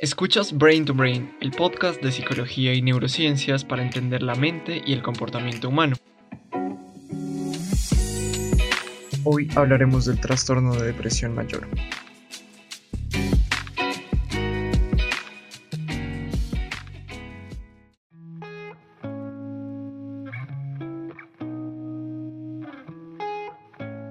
Escuchas Brain to Brain, el podcast de psicología y neurociencias para entender la mente y el comportamiento humano. Hoy hablaremos del trastorno de depresión mayor.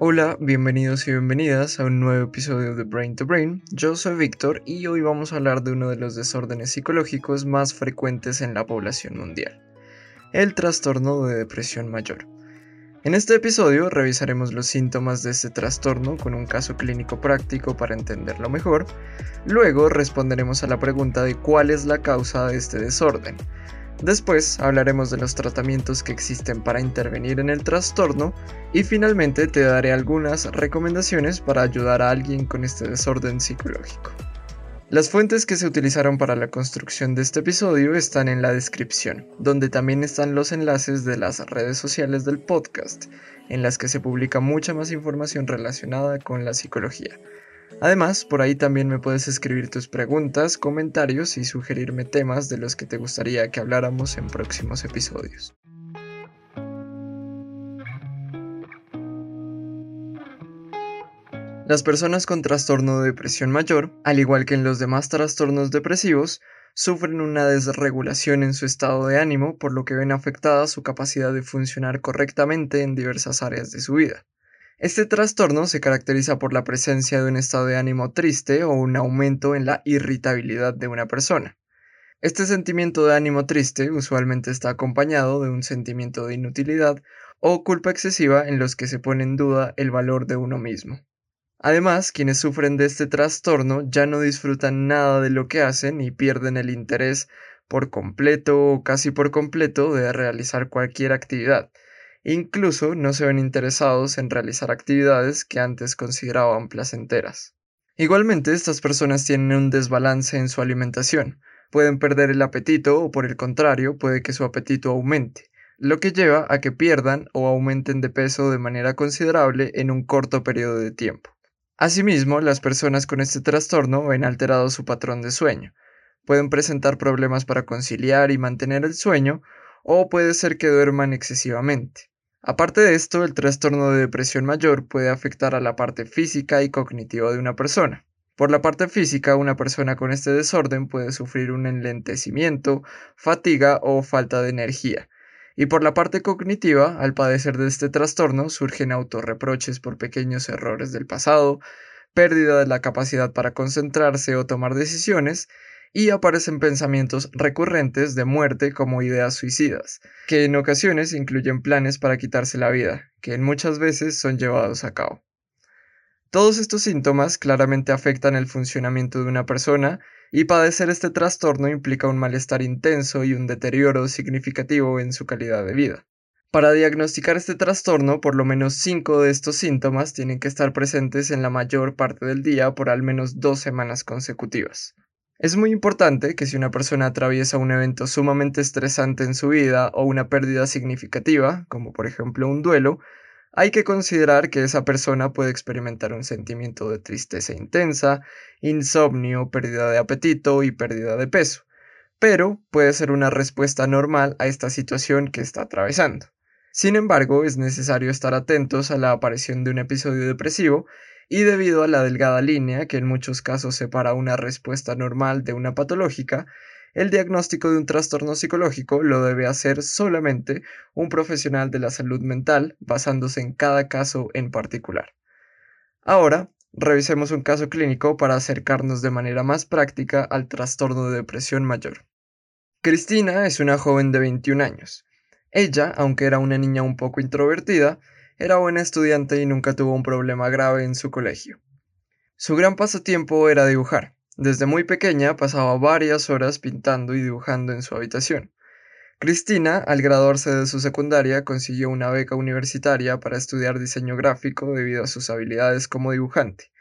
Hola, bienvenidos y bienvenidas a un nuevo episodio de Brain to Brain. Yo soy Víctor y hoy vamos a hablar de uno de los desórdenes psicológicos más frecuentes en la población mundial, el trastorno de depresión mayor. En este episodio revisaremos los síntomas de este trastorno con un caso clínico práctico para entenderlo mejor. Luego responderemos a la pregunta de cuál es la causa de este desorden Después hablaremos de los tratamientos que existen para intervenir en el trastorno y finalmente te daré algunas recomendaciones para ayudar a alguien con este desorden psicológico. Las fuentes que se utilizaron para la construcción de este episodio están en la descripción, donde también están los enlaces de las redes sociales del podcast, en las que se publica mucha más información relacionada con la psicología. Además, por ahí también me puedes escribir tus preguntas, comentarios y sugerirme temas de los que te gustaría que habláramos en próximos episodios. Las personas con trastorno de depresión mayor, al igual que en los demás trastornos depresivos, sufren una desregulación en su estado de ánimo, por lo que ven afectada su capacidad de funcionar correctamente en diversas áreas de su vida. Este trastorno se caracteriza por la presencia de un estado de ánimo triste o un aumento en la irritabilidad de una persona. Este sentimiento de ánimo triste usualmente está acompañado de un sentimiento de inutilidad o culpa excesiva en los que se pone en duda el valor de uno mismo. Además, quienes sufren de este trastorno ya no disfrutan nada de lo que hacen y pierden el interés por completo o casi por completo de realizar cualquier actividad, Incluso no se ven interesados en realizar actividades que antes consideraban placenteras. Igualmente, estas personas tienen un desbalance en su alimentación. Pueden perder el apetito o por el contrario, puede que su apetito aumente, lo que lleva a que pierdan o aumenten de peso de manera considerable en un corto periodo de tiempo. Asimismo, las personas con este trastorno ven alterado su patrón de sueño. Pueden presentar problemas para conciliar y mantener el sueño, o puede ser que duerman excesivamente. Aparte de esto, el trastorno de depresión mayor puede afectar a la parte física y cognitiva de una persona. Por la parte física, una persona con este desorden puede sufrir un enlentecimiento, fatiga o falta de energía. Y por la parte cognitiva, al padecer de este trastorno, surgen autorreproches por pequeños errores del pasado, pérdida de la capacidad para concentrarse o tomar decisiones, y aparecen pensamientos recurrentes de muerte como ideas suicidas, que en ocasiones incluyen planes para quitarse la vida, que en muchas veces son llevados a cabo. Todos estos síntomas claramente afectan el funcionamiento de una persona y padecer este trastorno implica un malestar intenso y un deterioro significativo en su calidad de vida. Para diagnosticar este trastorno, por lo menos 5 de estos síntomas tienen que estar presentes en la mayor parte del día por al menos dos semanas consecutivas. Es muy importante que si una persona atraviesa un evento sumamente estresante en su vida o una pérdida significativa, como por ejemplo un duelo, hay que considerar que esa persona puede experimentar un sentimiento de tristeza intensa, insomnio, pérdida de apetito y pérdida de peso, pero puede ser una respuesta normal a esta situación que está atravesando. Sin embargo, es necesario estar atentos a la aparición de un episodio depresivo y debido a la delgada línea que en muchos casos separa una respuesta normal de una patológica, el diagnóstico de un trastorno psicológico lo debe hacer solamente un profesional de la salud mental basándose en cada caso en particular. Ahora, revisemos un caso clínico para acercarnos de manera más práctica al trastorno de depresión mayor. Cristina es una joven de 21 años. Ella, aunque era una niña un poco introvertida, era buena estudiante y nunca tuvo un problema grave en su colegio. Su gran pasatiempo era dibujar. Desde muy pequeña pasaba varias horas pintando y dibujando en su habitación. Cristina, al graduarse de su secundaria, consiguió una beca universitaria para estudiar diseño gráfico debido a sus habilidades como dibujante,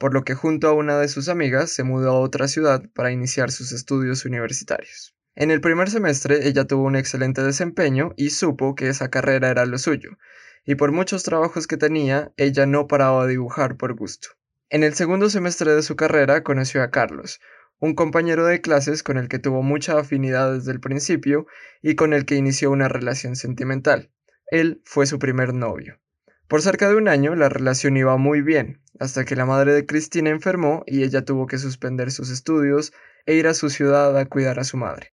por lo que junto a una de sus amigas se mudó a otra ciudad para iniciar sus estudios universitarios. En el primer semestre ella tuvo un excelente desempeño y supo que esa carrera era lo suyo, y por muchos trabajos que tenía, ella no paraba de dibujar por gusto. En el segundo semestre de su carrera conoció a Carlos, un compañero de clases con el que tuvo mucha afinidad desde el principio y con el que inició una relación sentimental. Él fue su primer novio. Por cerca de un año la relación iba muy bien, hasta que la madre de Cristina enfermó y ella tuvo que suspender sus estudios e ir a su ciudad a cuidar a su madre.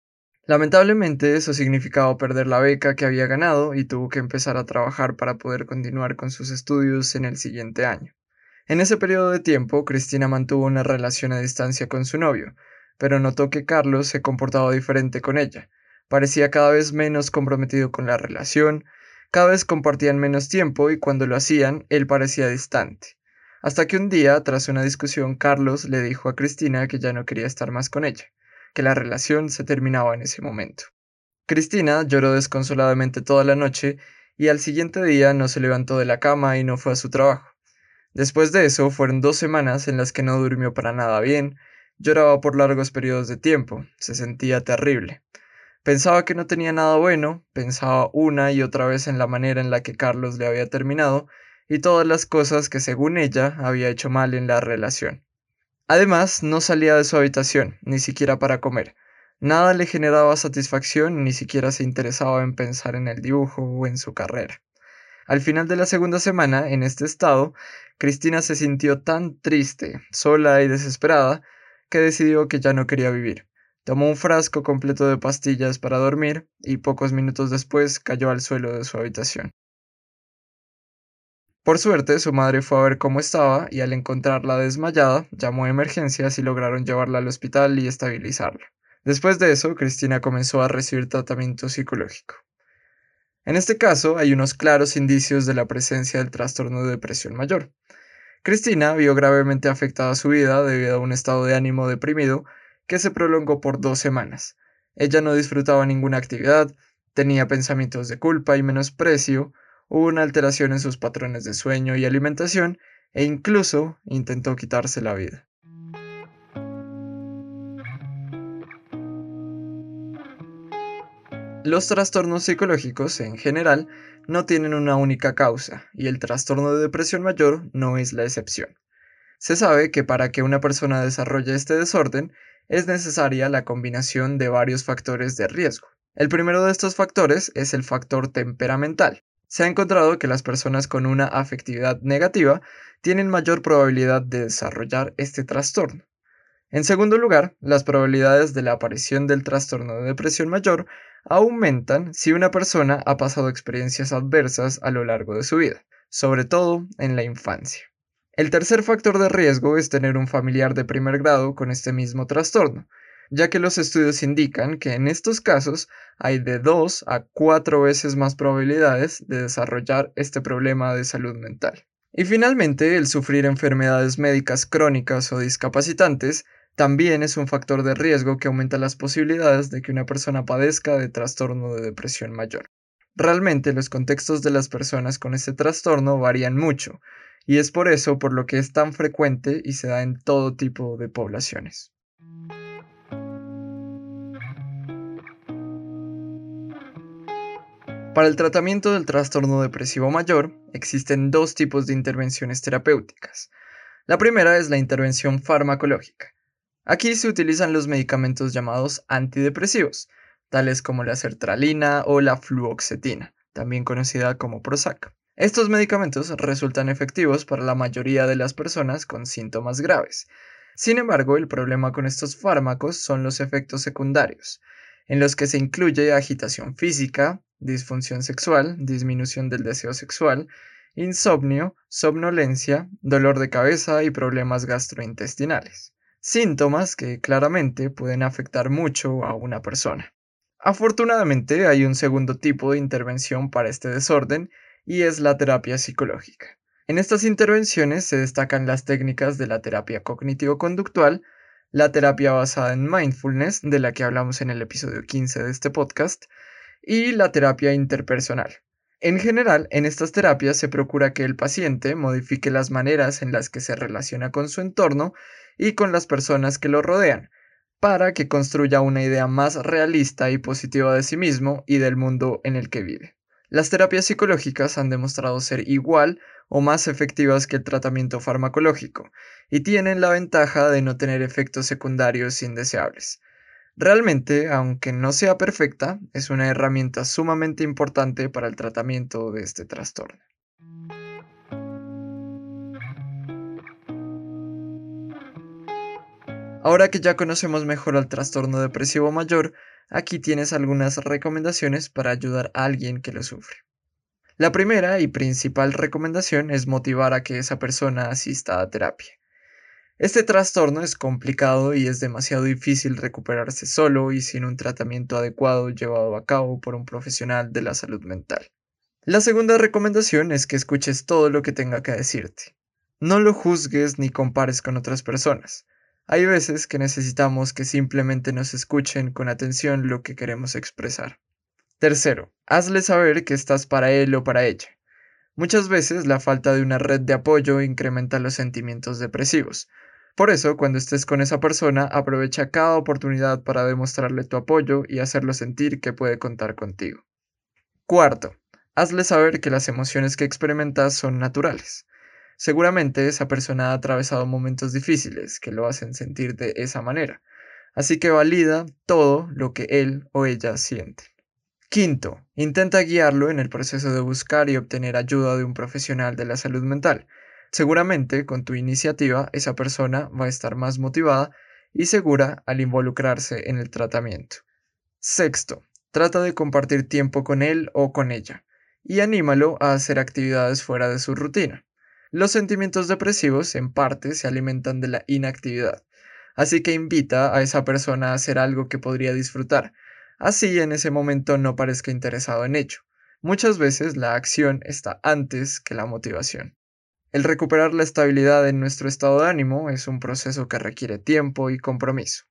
Lamentablemente eso significaba perder la beca que había ganado y tuvo que empezar a trabajar para poder continuar con sus estudios en el siguiente año. En ese periodo de tiempo, Cristina mantuvo una relación a distancia con su novio, pero notó que Carlos se comportaba diferente con ella. Parecía cada vez menos comprometido con la relación, cada vez compartían menos tiempo y cuando lo hacían, él parecía distante. Hasta que un día, tras una discusión, Carlos le dijo a Cristina que ya no quería estar más con ella, que la relación se terminaba en ese momento. Cristina lloró desconsoladamente toda la noche y al siguiente día no se levantó de la cama y no fue a su trabajo. Después de eso fueron dos semanas en las que no durmió para nada bien, lloraba por largos periodos de tiempo, se sentía terrible. Pensaba que no tenía nada bueno, pensaba una y otra vez en la manera en la que Carlos le había terminado y todas las cosas que según ella había hecho mal en la relación. Además, no salía de su habitación, ni siquiera para comer. Nada le generaba satisfacción, ni siquiera se interesaba en pensar en el dibujo o en su carrera. Al final de la segunda semana, en este estado, Cristina se sintió tan triste, sola y desesperada, que decidió que ya no quería vivir. Tomó un frasco completo de pastillas para dormir y pocos minutos después cayó al suelo de su habitación. Por suerte, su madre fue a ver cómo estaba y al encontrarla desmayada, llamó a emergencias y lograron llevarla al hospital y estabilizarla. Después de eso, Cristina comenzó a recibir tratamiento psicológico. En este caso, hay unos claros indicios de la presencia del trastorno de depresión mayor. Cristina vio gravemente afectada su vida debido a un estado de ánimo deprimido que se prolongó por dos semanas. Ella no disfrutaba ninguna actividad, tenía pensamientos de culpa y menosprecio, hubo una alteración en sus patrones de sueño y alimentación e incluso intentó quitarse la vida. Los trastornos psicológicos, en general, no tienen una única causa, y el trastorno de depresión mayor no es la excepción. Se sabe que para que una persona desarrolle este desorden es necesaria la combinación de varios factores de riesgo. El primero de estos factores es el factor temperamental. Se ha encontrado que las personas con una afectividad negativa tienen mayor probabilidad de desarrollar este trastorno. En segundo lugar, las probabilidades de la aparición del trastorno de depresión mayor aumentan si una persona ha pasado experiencias adversas a lo largo de su vida, sobre todo en la infancia. El tercer factor de riesgo es tener un familiar de primer grado con este mismo trastorno, ya que los estudios indican que en estos casos hay de 2 a 4 veces más probabilidades de desarrollar este problema de salud mental. Y finalmente, el sufrir enfermedades médicas crónicas o discapacitantes también es un factor de riesgo que aumenta las posibilidades de que una persona padezca de trastorno de depresión mayor. Realmente los contextos de las personas con este trastorno varían mucho, y es por eso por lo que es tan frecuente y se da en todo tipo de poblaciones. Para el tratamiento del trastorno depresivo mayor existen dos tipos de intervenciones terapéuticas. La primera es la intervención farmacológica, Aquí se utilizan los medicamentos llamados antidepresivos, tales como la sertralina o la fluoxetina, también conocida como Prozac. Estos medicamentos resultan efectivos para la mayoría de las personas con síntomas graves. Sin embargo, el problema con estos fármacos son los efectos secundarios, en los que se incluye agitación física, disfunción sexual, disminución del deseo sexual, insomnio, somnolencia, dolor de cabeza y problemas gastrointestinales síntomas que claramente pueden afectar mucho a una persona. Afortunadamente hay un segundo tipo de intervención para este desorden y es la terapia psicológica. En estas intervenciones se destacan las técnicas de la terapia cognitivo-conductual, la terapia basada en mindfulness, de la que hablamos en el episodio 15 de este podcast, y la terapia interpersonal. En general, en estas terapias se procura que el paciente modifique las maneras en las que se relaciona con su entorno y con las personas que lo rodean, para que construya una idea más realista y positiva de sí mismo y del mundo en el que vive. Las terapias psicológicas han demostrado ser igual o más efectivas que el tratamiento farmacológico y tienen la ventaja de no tener efectos secundarios indeseables. Realmente, aunque no sea perfecta, es una herramienta sumamente importante para el tratamiento de este trastorno. Ahora que ya conocemos mejor al trastorno depresivo mayor, aquí tienes algunas recomendaciones para ayudar a alguien que lo sufre. La primera y principal recomendación es motivar a que esa persona asista a terapia. Este trastorno es complicado y es demasiado difícil recuperarse solo y sin un tratamiento adecuado llevado a cabo por un profesional de la salud mental. La segunda recomendación es que escuches todo lo que tenga que decirte. No lo juzgues ni compares con otras personas. Hay veces que necesitamos que simplemente nos escuchen con atención lo que queremos expresar. Tercero, hazle saber que estás para él o para ella. Muchas veces la falta de una red de apoyo incrementa los sentimientos depresivos. Por eso, cuando estés con esa persona, aprovecha cada oportunidad para demostrarle tu apoyo y hacerlo sentir que puede contar contigo. Cuarto, hazle saber que las emociones que experimentas son naturales. Seguramente esa persona ha atravesado momentos difíciles que lo hacen sentir de esa manera, así que valida todo lo que él o ella siente. Quinto, intenta guiarlo en el proceso de buscar y obtener ayuda de un profesional de la salud mental. Seguramente con tu iniciativa esa persona va a estar más motivada y segura al involucrarse en el tratamiento. Sexto, trata de compartir tiempo con él o con ella y anímalo a hacer actividades fuera de su rutina. Los sentimientos depresivos en parte se alimentan de la inactividad, así que invita a esa persona a hacer algo que podría disfrutar, así en ese momento no parezca interesado en ello. Muchas veces la acción está antes que la motivación. El recuperar la estabilidad en nuestro estado de ánimo es un proceso que requiere tiempo y compromiso.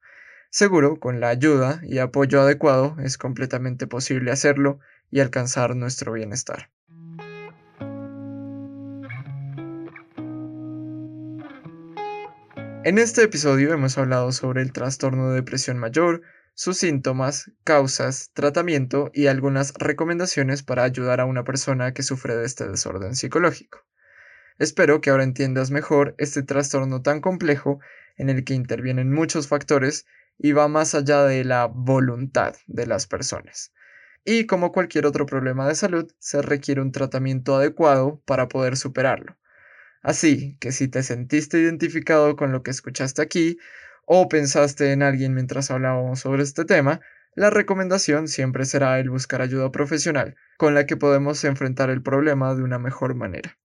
Seguro, con la ayuda y apoyo adecuado es completamente posible hacerlo y alcanzar nuestro bienestar. En este episodio hemos hablado sobre el trastorno de depresión mayor, sus síntomas, causas, tratamiento y algunas recomendaciones para ayudar a una persona que sufre de este desorden psicológico. Espero que ahora entiendas mejor este trastorno tan complejo en el que intervienen muchos factores y va más allá de la voluntad de las personas. Y como cualquier otro problema de salud, se requiere un tratamiento adecuado para poder superarlo. Así que si te sentiste identificado con lo que escuchaste aquí o pensaste en alguien mientras hablábamos sobre este tema, la recomendación siempre será el buscar ayuda profesional, con la que podemos enfrentar el problema de una mejor manera.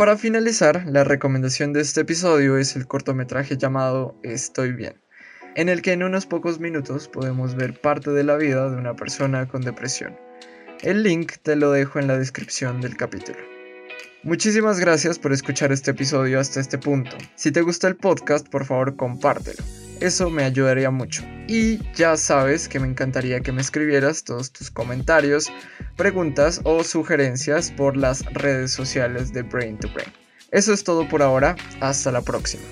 Para finalizar, la recomendación de este episodio es el cortometraje llamado Estoy bien en el que en unos pocos minutos podemos ver parte de la vida de una persona con depresión. El link te lo dejo en la descripción del capítulo. Muchísimas gracias por escuchar este episodio hasta este punto. Si te gusta el podcast, por favor compártelo. Eso me ayudaría mucho. Y ya sabes que me encantaría que me escribieras todos tus comentarios, preguntas o sugerencias por las redes sociales de Brain to Brain. Eso es todo por ahora, hasta la próxima.